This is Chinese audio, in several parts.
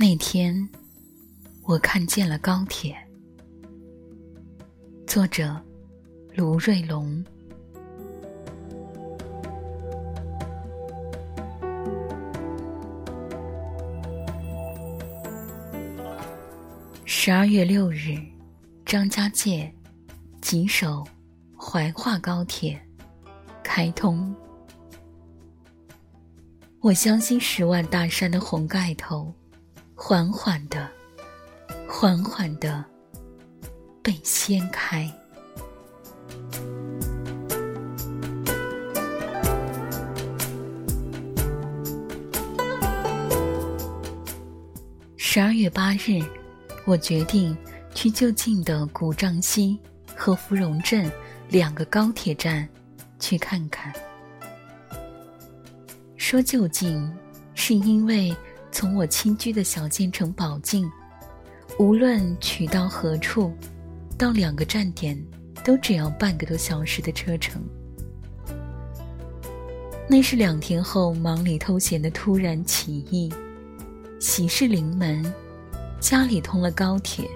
那天，我看见了高铁。作者：卢瑞龙。十二月六日，张家界吉首怀化高铁开通。我相信十万大山的红盖头，缓缓的，缓缓的被掀开。十二月八日，我决定去就近的古丈溪和芙蓉镇两个高铁站去看看。说就近，是因为从我亲居的小县城宝靖，无论取到何处，到两个站点都只要半个多小时的车程。那是两天后忙里偷闲的突然起意，喜事临门，家里通了高铁，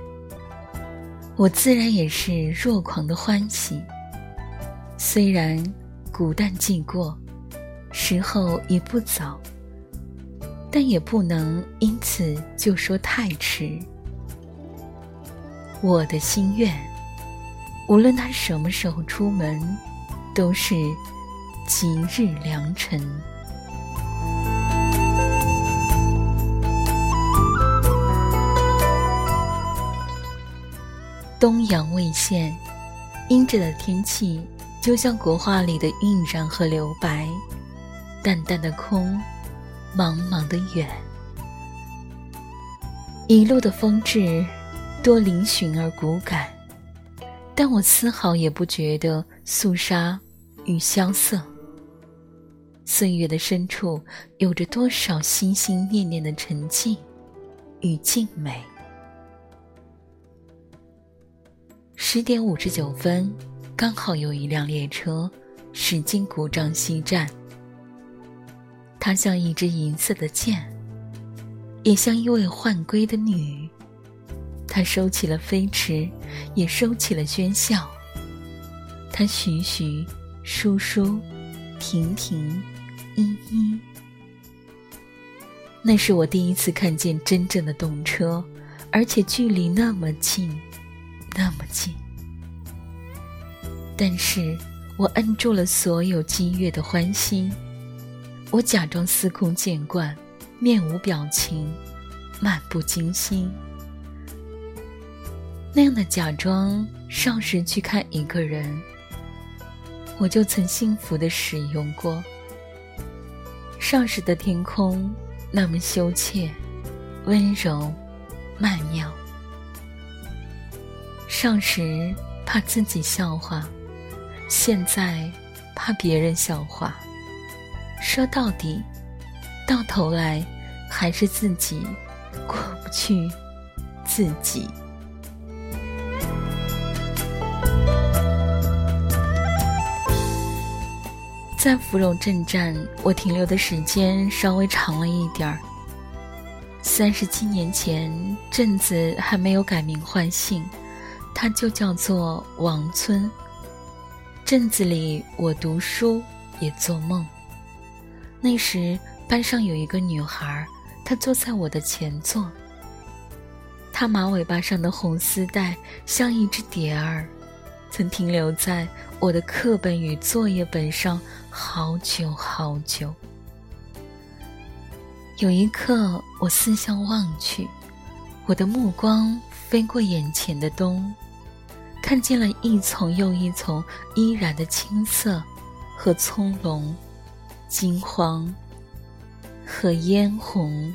我自然也是若狂的欢喜。虽然古淡既过。时候已不早，但也不能因此就说太迟。我的心愿，无论他什么时候出门，都是吉日良辰。东阳未现，阴着的天气，就像国画里的晕染和留白。淡淡的空，茫茫的远，一路的风致多嶙峋而骨感，但我丝毫也不觉得肃杀与萧瑟。岁月的深处，有着多少心心念念的沉静与静美。十点五十九分，刚好有一辆列车驶进古丈西站。它像一支银色的箭，也像一位唤归的女。它收起了飞驰，也收起了喧嚣。它徐徐、疏疏、停停、依依。那是我第一次看见真正的动车，而且距离那么近，那么近。但是我摁住了所有激越的欢欣。我假装司空见惯，面无表情，漫不经心。那样的假装，少时去看一个人，我就曾幸福的使用过。少时的天空那么羞怯、温柔、曼妙。少时怕自己笑话，现在怕别人笑话。说到底，到头来还是自己过不去自己。在芙蓉镇站，我停留的时间稍微长了一点儿。三十七年前，镇子还没有改名换姓，它就叫做王村。镇子里，我读书也做梦。那时班上有一个女孩，她坐在我的前座。她马尾巴上的红丝带像一只蝶儿，曾停留在我的课本与作业本上好久好久。有一刻，我四向望去，我的目光飞过眼前的冬，看见了一丛又一丛依然的青色和葱茏。金黄和嫣红，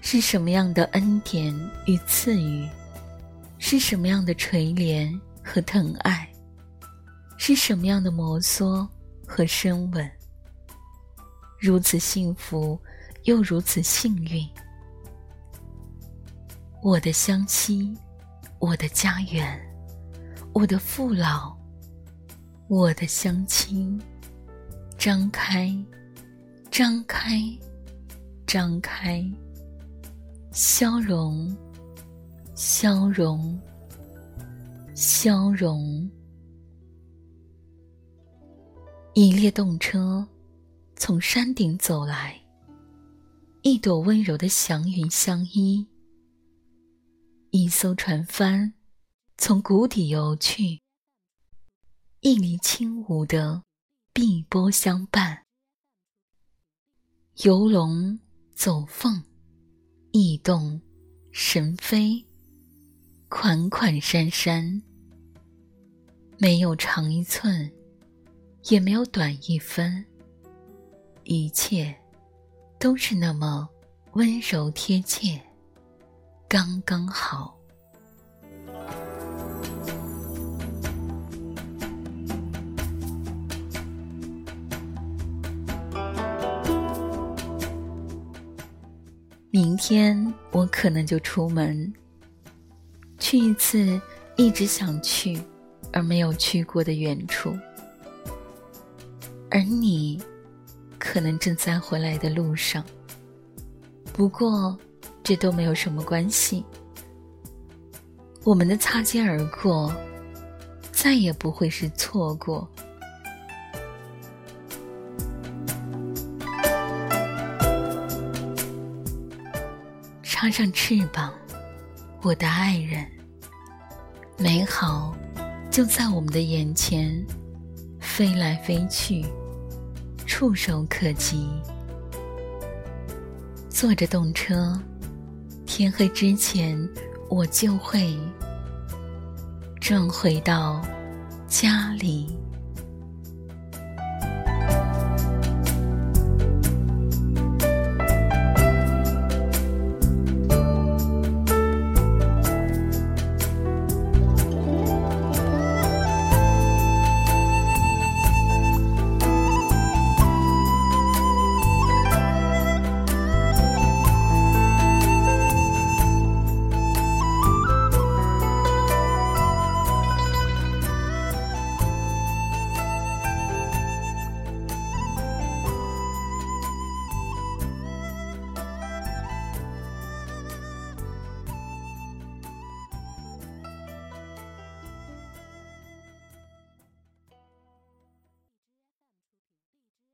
是什么样的恩典与赐予？是什么样的垂怜和疼爱？是什么样的摩挲和深吻？如此幸福，又如此幸运。我的湘西。我的家园，我的父老，我的乡亲，张开，张开，张开，消融，消融，消融。一列动车从山顶走来，一朵温柔的祥云相依。一艘船帆从谷底游去，一缕轻舞的碧波相伴。游龙走凤，异动神飞，款款姗姗，没有长一寸，也没有短一分，一切都是那么温柔贴切。刚刚好。明天我可能就出门，去一次一直想去而没有去过的远处，而你可能正在回来的路上。不过。这都没有什么关系。我们的擦肩而过，再也不会是错过。插上翅膀，我的爱人，美好就在我们的眼前，飞来飞去，触手可及。坐着动车。天黑之前，我就会转回到家里。